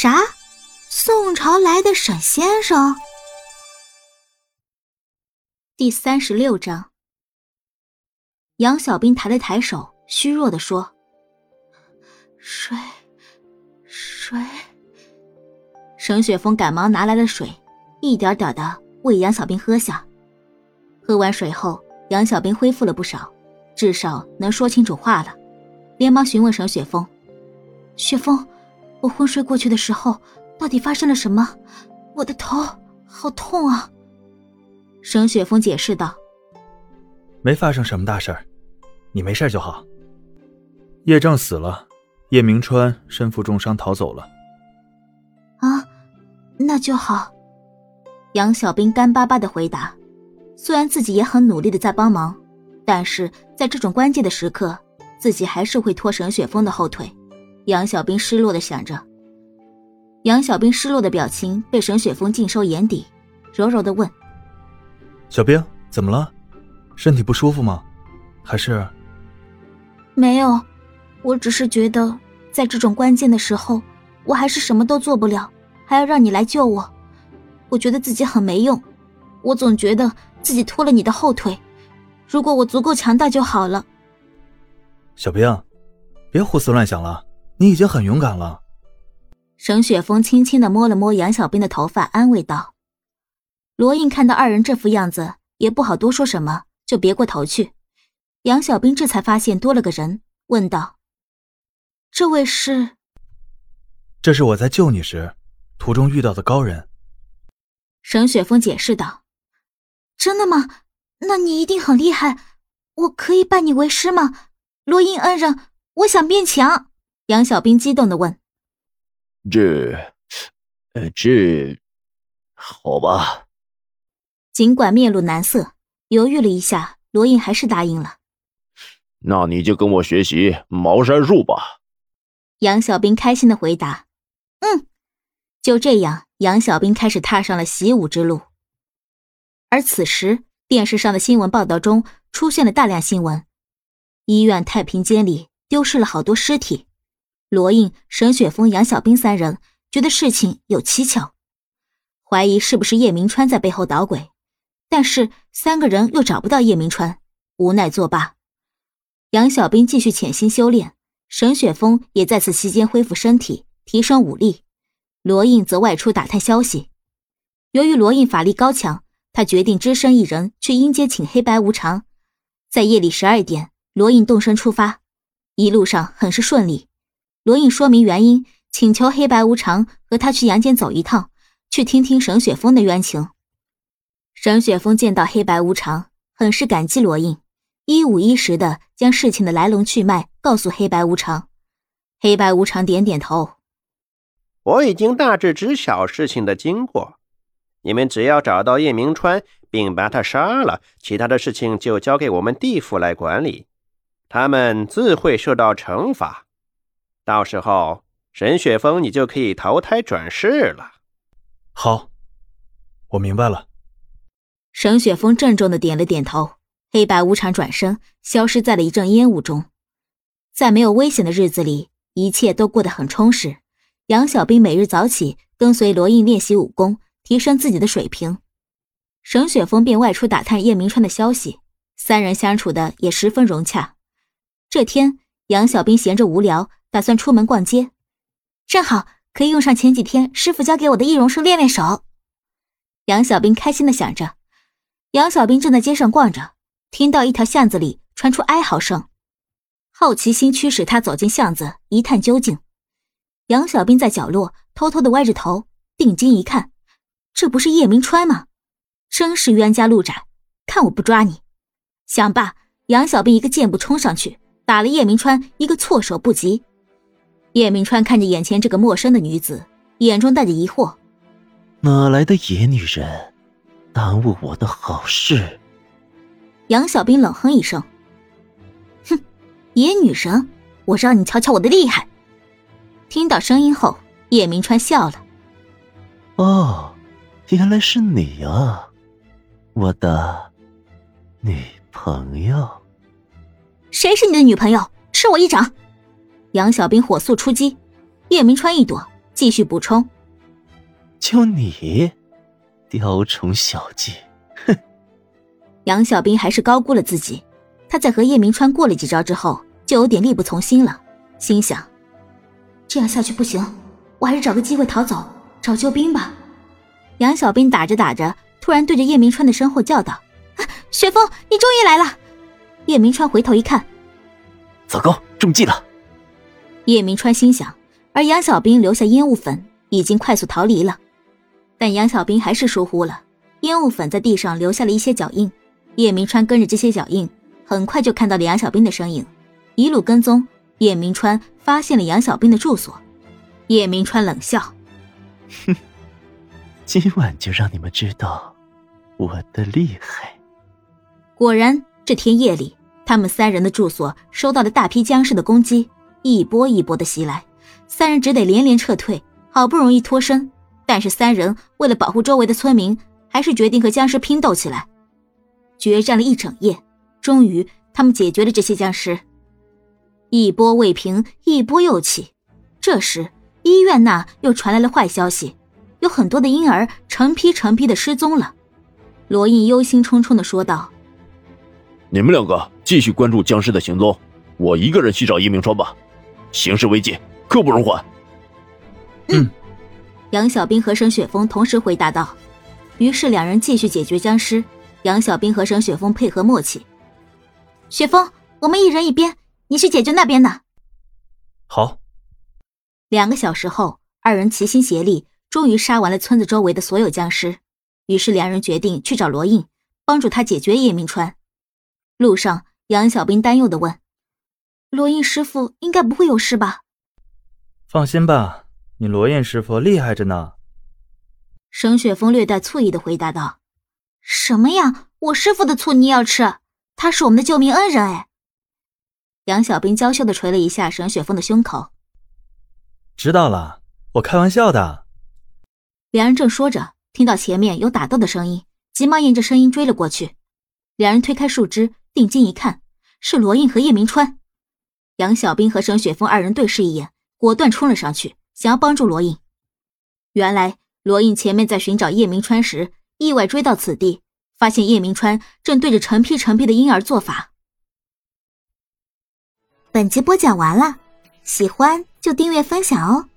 啥？宋朝来的沈先生？第三十六章。杨小兵抬了抬手，虚弱的说：“水，水。”沈雪峰赶忙拿来了水，一点点的喂杨小兵喝下。喝完水后，杨小兵恢复了不少，至少能说清楚话了，连忙询问沈雪峰：“雪峰，我昏睡过去的时候，到底发生了什么？我的头好痛啊！”沈雪峰解释道：“没发生什么大事儿，你没事就好。叶正死了，叶明川身负重伤逃走了。”啊，那就好。杨小兵干巴巴的回答。虽然自己也很努力的在帮忙，但是在这种关键的时刻，自己还是会拖沈雪峰的后腿。杨小兵失落的想着。杨小兵失落的表情被沈雪峰尽收眼底，柔柔的问：“小兵，怎么了？身体不舒服吗？还是……”“没有，我只是觉得在这种关键的时候，我还是什么都做不了，还要让你来救我。我觉得自己很没用，我总觉得……”自己拖了你的后腿，如果我足够强大就好了。小兵，别胡思乱想了，你已经很勇敢了。沈雪峰轻轻的摸了摸杨小兵的头发，安慰道。罗印看到二人这副样子，也不好多说什么，就别过头去。杨小兵这才发现多了个人，问道：“这位是？”“这是我在救你时，途中遇到的高人。”沈雪峰解释道。真的吗？那你一定很厉害，我可以拜你为师吗？罗印恩人，我想变强。杨小兵激动的问：“这，呃，这，好吧。”尽管面露难色，犹豫了一下，罗印还是答应了。那你就跟我学习茅山术吧。杨小兵开心的回答：“嗯。”就这样，杨小兵开始踏上了习武之路。而此时，电视上的新闻报道中出现了大量新闻：医院太平间里丢失了好多尸体。罗印、沈雪峰、杨小兵三人觉得事情有蹊跷，怀疑是不是叶明川在背后捣鬼。但是三个人又找不到叶明川，无奈作罢。杨小兵继续潜心修炼，沈雪峰也在此期间恢复身体，提升武力。罗印则外出打探消息。由于罗印法力高强。他决定只身一人去阴间请黑白无常。在夜里十二点，罗印动身出发，一路上很是顺利。罗印说明原因，请求黑白无常和他去阳间走一趟，去听听沈雪峰的冤情。沈雪峰见到黑白无常，很是感激罗印，一五一十的将事情的来龙去脉告诉黑白无常。黑白无常点点头：“我已经大致知晓事情的经过。”你们只要找到叶明川，并把他杀了，其他的事情就交给我们地府来管理，他们自会受到惩罚。到时候，沈雪峰，你就可以投胎转世了。好，我明白了。沈雪峰郑重的点了点头。黑白无常转身，消失在了一阵烟雾中。在没有危险的日子里，一切都过得很充实。杨小兵每日早起，跟随罗印练习武功。提升自己的水平，沈雪峰便外出打探叶明川的消息，三人相处的也十分融洽。这天，杨小兵闲着无聊，打算出门逛街，正好可以用上前几天师傅教给我的易容术练练手。杨小兵开心的想着。杨小兵正在街上逛着，听到一条巷子里传出哀嚎声，好奇心驱使他走进巷子一探究竟。杨小兵在角落偷偷的歪着头，定睛一看。这不是叶明川吗？真是冤家路窄，看我不抓你！想罢，杨小兵一个箭步冲上去，打了叶明川一个措手不及。叶明川看着眼前这个陌生的女子，眼中带着疑惑：哪来的野女人，耽误我的好事？杨小兵冷哼一声：“哼，野女人，我让你瞧瞧我的厉害！”听到声音后，叶明川笑了：“哦。”原来是你啊，我的女朋友。谁是你的女朋友？吃我一掌！杨小兵火速出击，叶明川一躲，继续补充：“就你，雕虫小技，哼！”杨小兵还是高估了自己。他在和叶明川过了几招之后，就有点力不从心了，心想：这样下去不行，我还是找个机会逃走，找救兵吧。杨小兵打着打着，突然对着叶明川的身后叫道：“啊雪峰，你终于来了！”叶明川回头一看，糟糕，中计了。叶明川心想，而杨小兵留下烟雾粉，已经快速逃离了。但杨小兵还是疏忽了，烟雾粉在地上留下了一些脚印。叶明川跟着这些脚印。很快就看到了杨小兵的身影，一路跟踪。叶明川发现了杨小兵的住所，叶明川冷笑：“哼，今晚就让你们知道我的厉害。”果然，这天夜里，他们三人的住所收到了大批僵尸的攻击，一波一波的袭来，三人只得连连撤退，好不容易脱身。但是三人为了保护周围的村民，还是决定和僵尸拼斗起来，决战了一整夜。终于，他们解决了这些僵尸。一波未平，一波又起。这时，医院那又传来了坏消息，有很多的婴儿成批成批的失踪了。罗印忧心忡忡的说道：“你们两个继续关注僵尸的行踪，我一个人去找叶明川吧。形势危急，刻不容缓。”嗯，杨小兵和沈雪峰同时回答道。于是两人继续解决僵尸。杨小兵和沈雪峰配合默契。雪峰，我们一人一边，你去解决那边的。好。两个小时后，二人齐心协力，终于杀完了村子周围的所有僵尸。于是两人决定去找罗印，帮助他解决叶明川。路上，杨小兵担忧的问：“罗印师傅应该不会有事吧？”放心吧，你罗印师傅厉害着呢。沈雪峰略带醋意的回答道：“什么呀？我师傅的醋你要吃？”他是我们的救命恩人哎！杨小兵娇羞的捶了一下沈雪峰的胸口。知道了，我开玩笑的。两人正说着，听到前面有打斗的声音，急忙沿着声音追了过去。两人推开树枝，定睛一看，是罗印和叶明川。杨小兵和沈雪峰二人对视一眼，果断冲了上去，想要帮助罗印。原来罗印前面在寻找叶明川时，意外追到此地。发现叶明川正对着成批成批的婴儿做法。本集播讲完了，喜欢就订阅分享哦。